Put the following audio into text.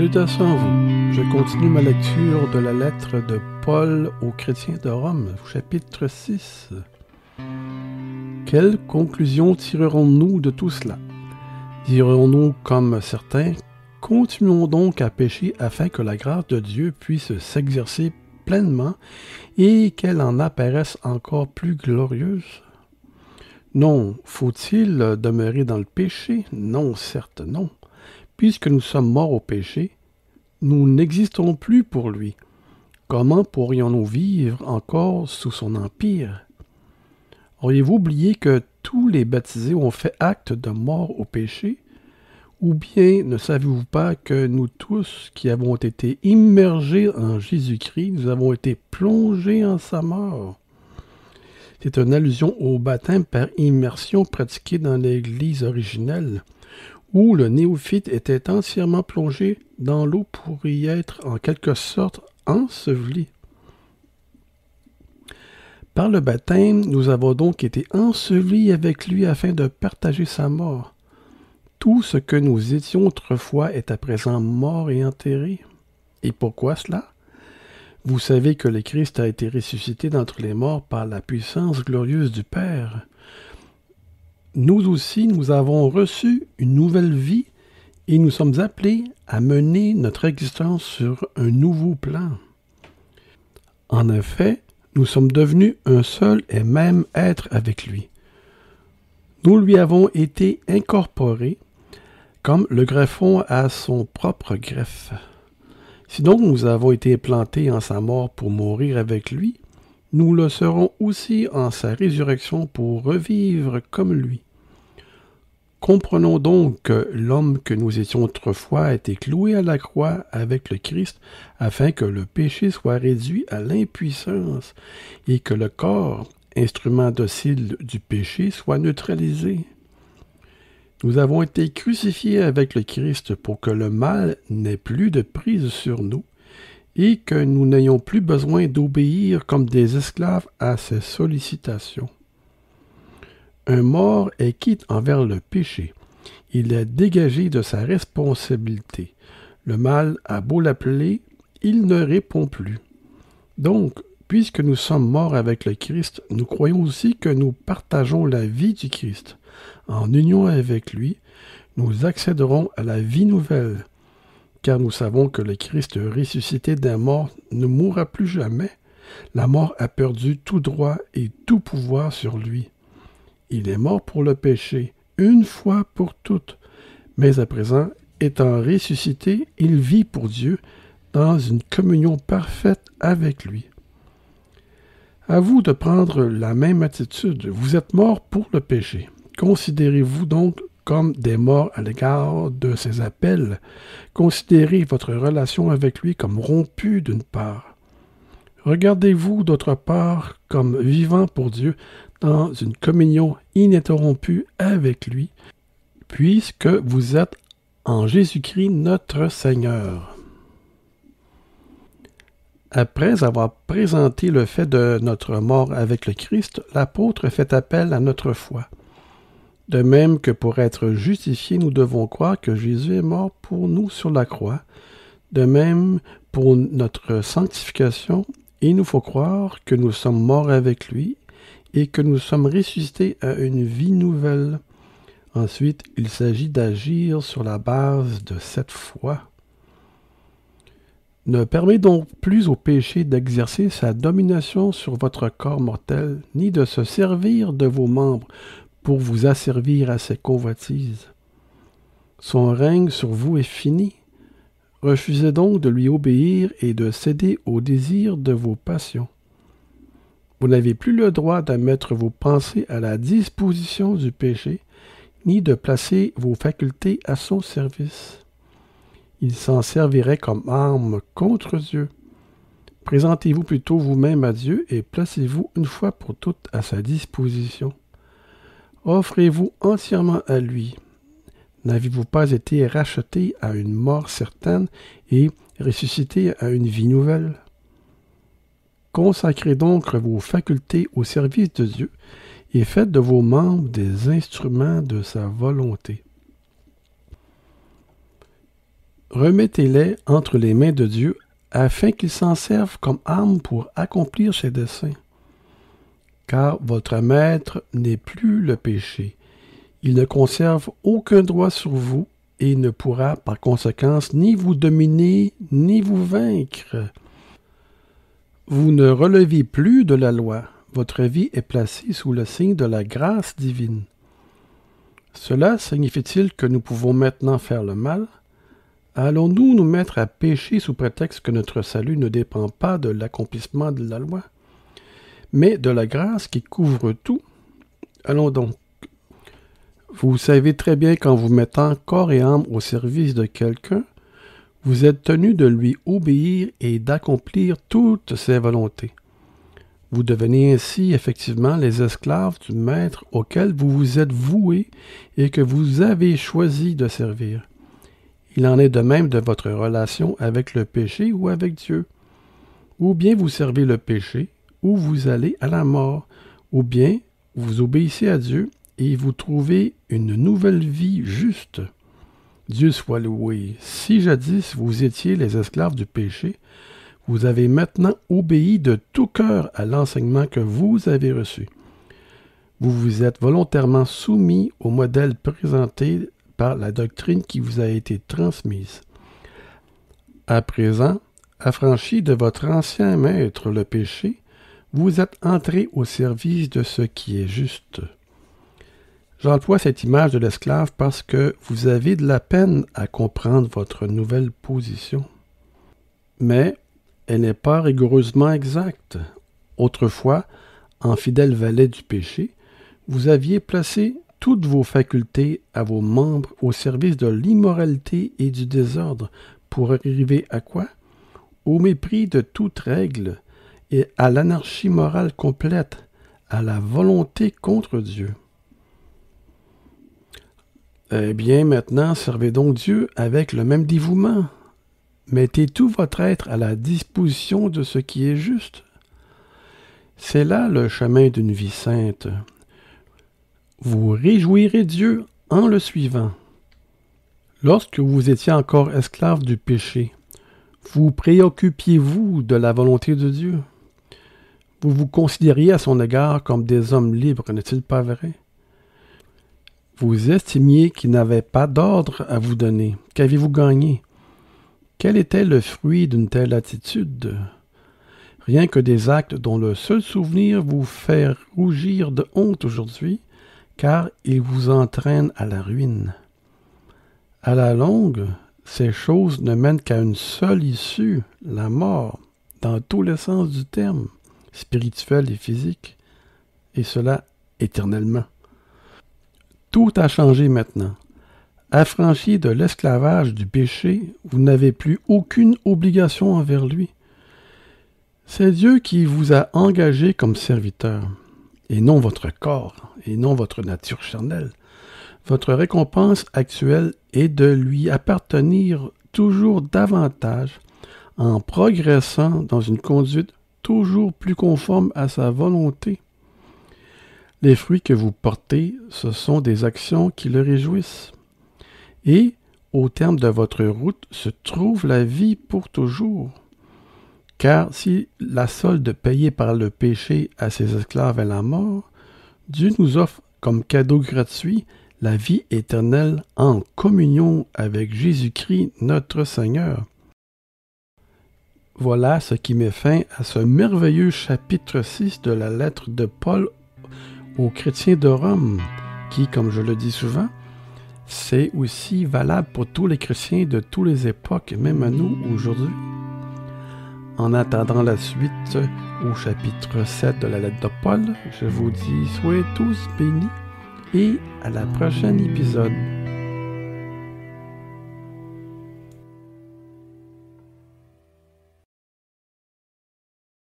À. Je continue ma lecture de la lettre de Paul aux chrétiens de Rome, chapitre 6. Quelle conclusion tirerons-nous de tout cela? Dirons-nous comme certains, continuons donc à pécher afin que la grâce de Dieu puisse s'exercer pleinement et qu'elle en apparaisse encore plus glorieuse? Non, faut-il demeurer dans le péché? Non, certes, non. Puisque nous sommes morts au péché, nous n'existons plus pour lui. Comment pourrions-nous vivre encore sous son empire? Auriez-vous oublié que tous les baptisés ont fait acte de mort au péché? Ou bien ne savez-vous pas que nous tous qui avons été immergés en Jésus-Christ, nous avons été plongés en sa mort? C'est une allusion au baptême par immersion pratiqué dans l'Église originelle où le néophyte était entièrement plongé dans l'eau pour y être en quelque sorte enseveli. Par le baptême, nous avons donc été ensevelis avec lui afin de partager sa mort. Tout ce que nous étions autrefois est à présent mort et enterré. Et pourquoi cela? Vous savez que le Christ a été ressuscité d'entre les morts par la puissance glorieuse du Père nous aussi, nous avons reçu une nouvelle vie et nous sommes appelés à mener notre existence sur un nouveau plan. En effet, nous sommes devenus un seul et même être avec lui. Nous lui avons été incorporés comme le greffon a son propre greffe. Si donc nous avons été plantés en sa mort pour mourir avec lui, nous le serons aussi en sa résurrection pour revivre comme lui. Comprenons donc que l'homme que nous étions autrefois a été cloué à la croix avec le Christ afin que le péché soit réduit à l'impuissance et que le corps, instrument docile du péché, soit neutralisé. Nous avons été crucifiés avec le Christ pour que le mal n'ait plus de prise sur nous et que nous n'ayons plus besoin d'obéir comme des esclaves à ses sollicitations. Un mort est quitte envers le péché. Il est dégagé de sa responsabilité. Le mal a beau l'appeler, il ne répond plus. Donc, puisque nous sommes morts avec le Christ, nous croyons aussi que nous partageons la vie du Christ. En union avec lui, nous accéderons à la vie nouvelle, car nous savons que le Christ ressuscité d'un mort ne mourra plus jamais. La mort a perdu tout droit et tout pouvoir sur lui. Il est mort pour le péché, une fois pour toutes, mais à présent, étant ressuscité, il vit pour Dieu dans une communion parfaite avec lui. À vous de prendre la même attitude. Vous êtes mort pour le péché. Considérez-vous donc comme des morts à l'égard de ses appels. Considérez votre relation avec lui comme rompue d'une part. Regardez-vous d'autre part comme vivant pour Dieu dans une communion ininterrompue avec lui, puisque vous êtes en Jésus-Christ notre Seigneur. Après avoir présenté le fait de notre mort avec le Christ, l'apôtre fait appel à notre foi. De même que pour être justifiés, nous devons croire que Jésus est mort pour nous sur la croix. De même, pour notre sanctification, il nous faut croire que nous sommes morts avec lui et que nous sommes ressuscités à une vie nouvelle. Ensuite, il s'agit d'agir sur la base de cette foi. Ne permet donc plus au péché d'exercer sa domination sur votre corps mortel, ni de se servir de vos membres vous asservir à ses convoitises. Son règne sur vous est fini. Refusez donc de lui obéir et de céder aux désirs de vos passions. Vous n'avez plus le droit de mettre vos pensées à la disposition du péché, ni de placer vos facultés à son service. Il s'en servirait comme arme contre Dieu. Présentez-vous plutôt vous-même à Dieu et placez-vous une fois pour toutes à sa disposition. Offrez-vous entièrement à lui. N'avez-vous pas été racheté à une mort certaine et ressuscité à une vie nouvelle? Consacrez donc vos facultés au service de Dieu et faites de vos membres des instruments de sa volonté. remettez-les entre les mains de Dieu afin qu'il s'en serve comme arme pour accomplir ses desseins. Car votre maître n'est plus le péché. Il ne conserve aucun droit sur vous et ne pourra par conséquence ni vous dominer ni vous vaincre. Vous ne relevez plus de la loi. Votre vie est placée sous le signe de la grâce divine. Cela signifie-t-il que nous pouvons maintenant faire le mal? Allons-nous nous mettre à pécher sous prétexte que notre salut ne dépend pas de l'accomplissement de la loi, mais de la grâce qui couvre tout Allons donc. Vous savez très bien qu'en vous mettant corps et âme au service de quelqu'un, vous êtes tenu de lui obéir et d'accomplir toutes ses volontés. Vous devenez ainsi effectivement les esclaves du maître auquel vous vous êtes voués et que vous avez choisi de servir. Il en est de même de votre relation avec le péché ou avec Dieu. Ou bien vous servez le péché, ou vous allez à la mort, ou bien vous obéissez à Dieu et vous trouvez une nouvelle vie juste. Dieu soit loué. Si jadis vous étiez les esclaves du péché, vous avez maintenant obéi de tout cœur à l'enseignement que vous avez reçu. Vous vous êtes volontairement soumis au modèle présenté par la doctrine qui vous a été transmise. À présent, affranchi de votre ancien maître le péché, vous êtes entré au service de ce qui est juste. J'emploie cette image de l'esclave parce que vous avez de la peine à comprendre votre nouvelle position. Mais elle n'est pas rigoureusement exacte. Autrefois, en fidèle valet du péché, vous aviez placé toutes vos facultés à vos membres au service de l'immoralité et du désordre pour arriver à quoi? Au mépris de toute règle et à l'anarchie morale complète, à la volonté contre Dieu. Eh bien, maintenant, servez donc Dieu avec le même dévouement. Mettez tout votre être à la disposition de ce qui est juste. C'est là le chemin d'une vie sainte, vous réjouirez Dieu en le suivant. Lorsque vous étiez encore esclave du péché, vous préoccupiez-vous de la volonté de Dieu? Vous vous considériez à son égard comme des hommes libres, n'est-il pas vrai? Vous estimiez qu'il n'avait pas d'ordre à vous donner. Qu'avez-vous gagné? Quel était le fruit d'une telle attitude? Rien que des actes dont le seul souvenir vous fait rougir de honte aujourd'hui, car il vous entraîne à la ruine. À la longue, ces choses ne mènent qu'à une seule issue, la mort, dans tous les sens du terme, spirituel et physique, et cela éternellement. Tout a changé maintenant. Affranchi de l'esclavage du péché, vous n'avez plus aucune obligation envers lui. C'est Dieu qui vous a engagé comme serviteur et non votre corps, et non votre nature charnelle. Votre récompense actuelle est de lui appartenir toujours davantage en progressant dans une conduite toujours plus conforme à sa volonté. Les fruits que vous portez, ce sont des actions qui le réjouissent. Et, au terme de votre route, se trouve la vie pour toujours. Car si la solde payée par le péché à ses esclaves est la mort, Dieu nous offre comme cadeau gratuit la vie éternelle en communion avec Jésus-Christ notre Seigneur. Voilà ce qui met fin à ce merveilleux chapitre 6 de la lettre de Paul aux chrétiens de Rome, qui, comme je le dis souvent, c'est aussi valable pour tous les chrétiens de toutes les époques, même à nous aujourd'hui. En attendant la suite au chapitre 7 de la lettre de Paul, je vous dis soyez tous bénis et à la prochaine épisode.